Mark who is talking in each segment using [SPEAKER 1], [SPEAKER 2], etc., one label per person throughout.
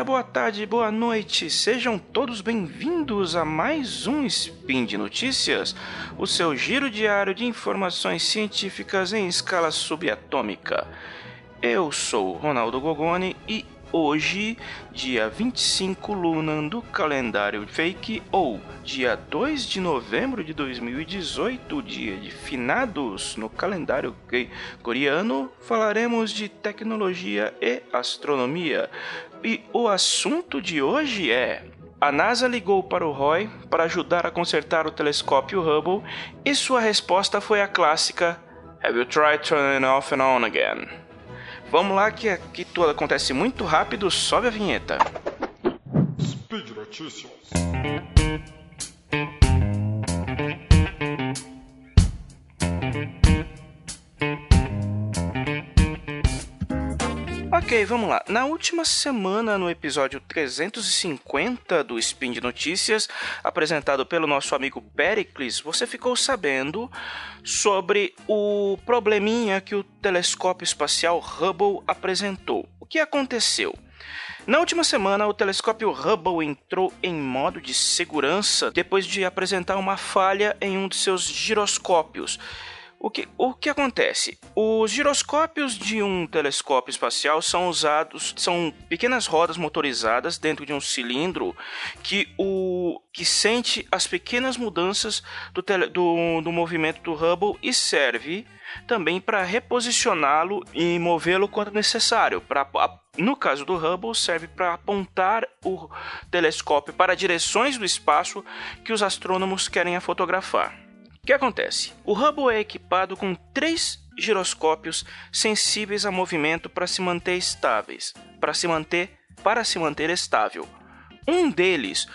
[SPEAKER 1] dia, boa tarde, boa noite. Sejam todos bem-vindos a mais um Spin de Notícias, o seu giro diário de informações científicas em escala subatômica. Eu sou Ronaldo Gogoni e hoje, dia 25 Lunan do calendário fake, ou dia 2 de novembro de 2018, dia de finados no calendário coreano, falaremos de tecnologia e astronomia. E o assunto de hoje é a NASA ligou para o Roy para ajudar a consertar o telescópio Hubble e sua resposta foi a clássica Have you tried turning off and on again? Vamos lá que aqui tudo acontece muito rápido, sobe a vinheta. Speed Notícias. Ok, vamos lá. Na última semana, no episódio 350 do Spin de Notícias, apresentado pelo nosso amigo Pericles, você ficou sabendo sobre o probleminha que o telescópio espacial Hubble apresentou. O que aconteceu? Na última semana, o telescópio Hubble entrou em modo de segurança depois de apresentar uma falha em um de seus giroscópios. O que, o que acontece? Os giroscópios de um telescópio espacial são usados, são pequenas rodas motorizadas dentro de um cilindro que, o, que sente as pequenas mudanças do, tele, do, do movimento do Hubble e serve também para reposicioná-lo e movê-lo quando necessário. Pra, no caso do Hubble, serve para apontar o telescópio para direções do espaço que os astrônomos querem fotografar. Que acontece? O Hubble é equipado com três giroscópios sensíveis a movimento para se manter estáveis, para se manter para se manter estável. Um deles,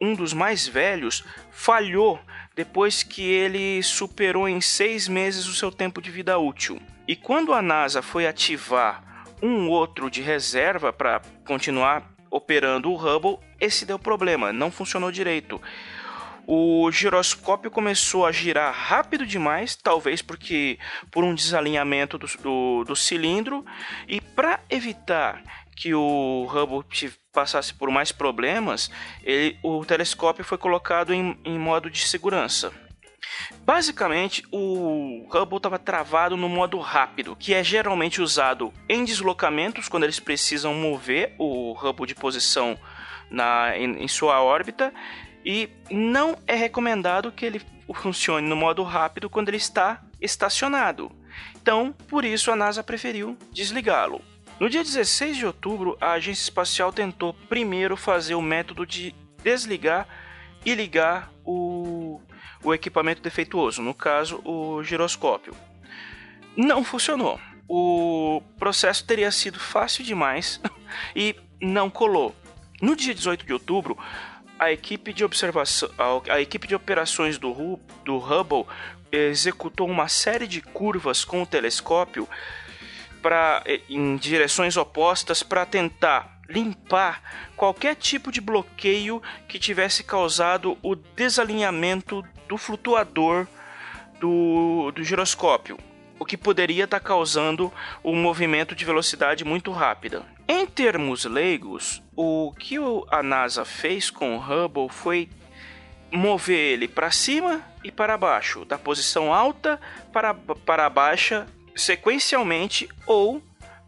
[SPEAKER 1] um dos mais velhos, falhou depois que ele superou em seis meses o seu tempo de vida útil. E quando a NASA foi ativar um outro de reserva para continuar operando o Hubble, esse deu problema, não funcionou direito o giroscópio começou a girar rápido demais, talvez porque por um desalinhamento do, do, do cilindro, e para evitar que o Hubble passasse por mais problemas, ele, o telescópio foi colocado em, em modo de segurança. Basicamente, o Hubble estava travado no modo rápido, que é geralmente usado em deslocamentos quando eles precisam mover o Hubble de posição na, em, em sua órbita e não é recomendado que ele funcione no modo rápido quando ele está estacionado. Então, por isso a NASA preferiu desligá-lo. No dia 16 de outubro, a agência espacial tentou primeiro fazer o método de desligar e ligar o, o equipamento defeituoso, no caso, o giroscópio. Não funcionou. O processo teria sido fácil demais e não colou. No dia 18 de outubro, a equipe de observação, a, a equipe de operações do, do Hubble executou uma série de curvas com o telescópio para em direções opostas para tentar limpar qualquer tipo de bloqueio que tivesse causado o desalinhamento do flutuador do, do giroscópio, o que poderia estar causando um movimento de velocidade muito rápida. Em termos leigos, o que a NASA fez com o Hubble foi mover ele para cima e para baixo, da posição alta para, para baixa, sequencialmente, ou,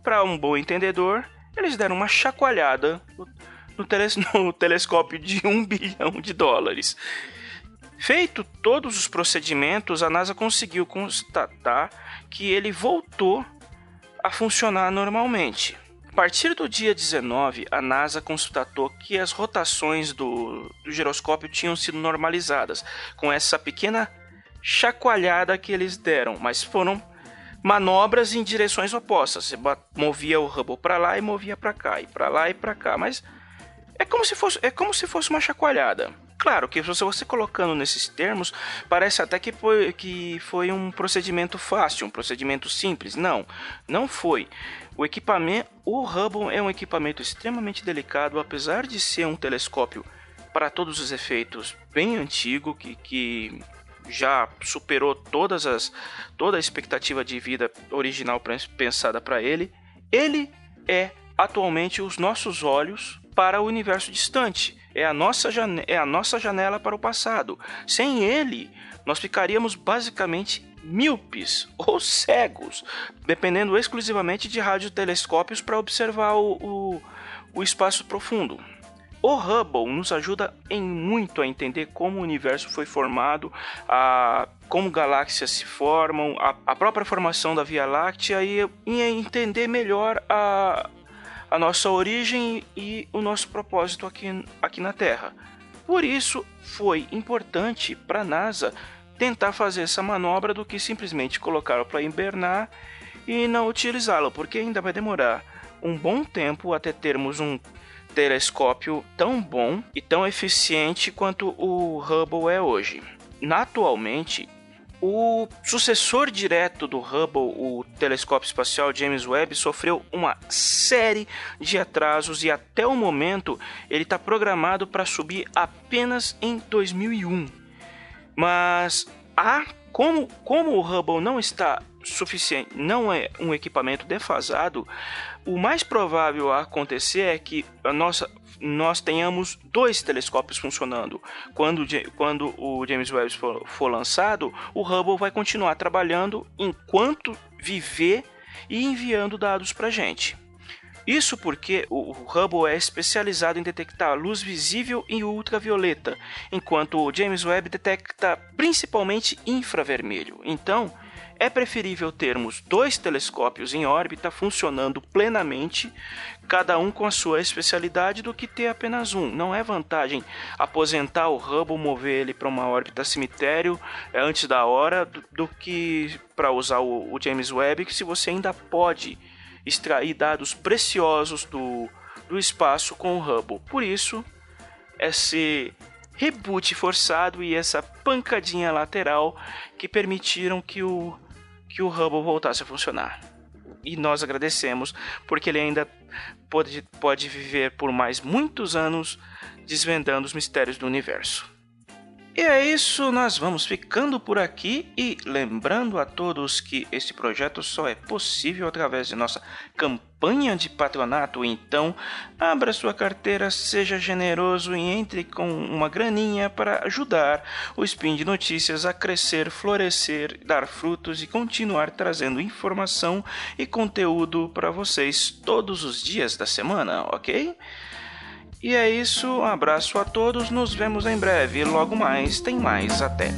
[SPEAKER 1] para um bom entendedor, eles deram uma chacoalhada no, teles, no telescópio de um bilhão de dólares. Feito todos os procedimentos, a NASA conseguiu constatar que ele voltou a funcionar normalmente. A partir do dia 19, a NASA constatou que as rotações do, do giroscópio tinham sido normalizadas, com essa pequena chacoalhada que eles deram, mas foram manobras em direções opostas. Você movia o Hubble para lá e movia para cá, e para lá e para cá, mas é como se fosse é como se fosse uma chacoalhada. Claro que se você colocando nesses termos, parece até que foi, que foi um procedimento fácil, um procedimento simples. Não, não foi. O equipamento, o Hubble é um equipamento extremamente delicado, apesar de ser um telescópio para todos os efeitos bem antigo, que, que já superou todas as, toda a expectativa de vida original pensada para ele. Ele é atualmente os nossos olhos para o universo distante. É a nossa, é a nossa janela para o passado. Sem ele, nós ficaríamos basicamente míopes ou cegos, dependendo exclusivamente de radiotelescópios para observar o, o, o espaço profundo. O Hubble nos ajuda em muito a entender como o universo foi formado, a, como galáxias se formam, a, a própria formação da Via Láctea e, e entender melhor a, a nossa origem e o nosso propósito aqui, aqui na Terra. Por isso, foi importante para a NASA tentar fazer essa manobra do que simplesmente colocá-lo para hibernar e não utilizá-lo, porque ainda vai demorar um bom tempo até termos um telescópio tão bom e tão eficiente quanto o Hubble é hoje. Atualmente, o sucessor direto do Hubble, o telescópio espacial James Webb, sofreu uma série de atrasos e até o momento ele está programado para subir apenas em 2001. Mas há como, como o Hubble não está suficiente, não é um equipamento defasado, o mais provável a acontecer é que a nossa, nós tenhamos dois telescópios funcionando. Quando, quando o James Webb for, for lançado, o Hubble vai continuar trabalhando enquanto viver e enviando dados para a gente. Isso porque o Hubble é especializado em detectar luz visível e ultravioleta, enquanto o James Webb detecta principalmente infravermelho. Então, é preferível termos dois telescópios em órbita funcionando plenamente, cada um com a sua especialidade, do que ter apenas um. Não é vantagem aposentar o Hubble, mover ele para uma órbita cemitério é, antes da hora, do, do que para usar o, o James Webb, que se você ainda pode extrair dados preciosos do, do espaço com o Hubble. Por isso, esse reboot forçado e essa pancadinha lateral que permitiram que o que o Hubble voltasse a funcionar. E nós agradecemos porque ele ainda pode, pode viver por mais muitos anos desvendando os mistérios do universo. E é isso, nós vamos ficando por aqui e lembrando a todos que este projeto só é possível através de nossa campanha de patronato. Então, abra sua carteira, seja generoso e entre com uma graninha para ajudar o Spin de Notícias a crescer, florescer, dar frutos e continuar trazendo informação e conteúdo para vocês todos os dias da semana, ok? E é isso, um abraço a todos, nos vemos em breve. Logo mais, tem mais. Até.